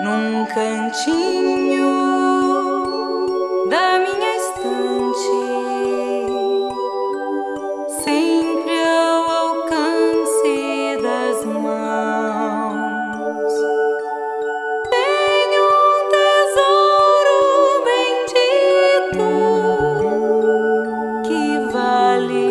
num cantinho da minha estante, sempre ao alcance das mãos. Tenho um tesouro bendito que vale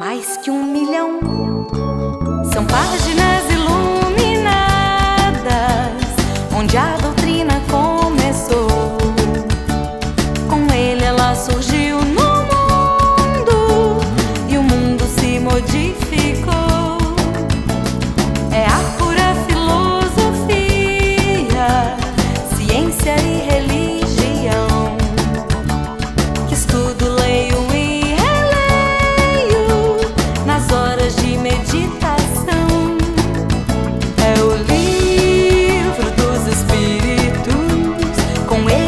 mais que um milhão. São páginas. Marina away